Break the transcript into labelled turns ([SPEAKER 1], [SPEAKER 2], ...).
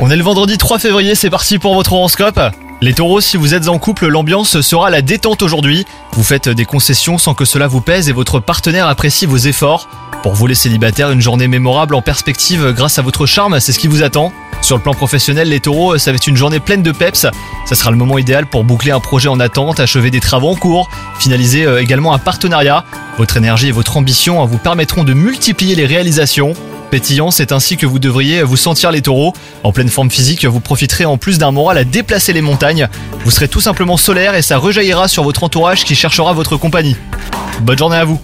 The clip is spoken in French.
[SPEAKER 1] On est le vendredi 3 février, c'est parti pour votre horoscope. Les taureaux, si vous êtes en couple, l'ambiance sera la détente aujourd'hui. Vous faites des concessions sans que cela vous pèse et votre partenaire apprécie vos efforts. Pour vous les célibataires, une journée mémorable en perspective grâce à votre charme, c'est ce qui vous attend. Sur le plan professionnel, les taureaux, ça va être une journée pleine de peps. Ça sera le moment idéal pour boucler un projet en attente, achever des travaux en cours, finaliser euh, également un partenariat. Votre énergie et votre ambition vous permettront de multiplier les réalisations. Pétillant, c'est ainsi que vous devriez vous sentir les taureaux. En pleine forme physique, vous profiterez en plus d'un moral à déplacer les montagnes. Vous serez tout simplement solaire et ça rejaillira sur votre entourage qui cherchera votre compagnie. Bonne journée à vous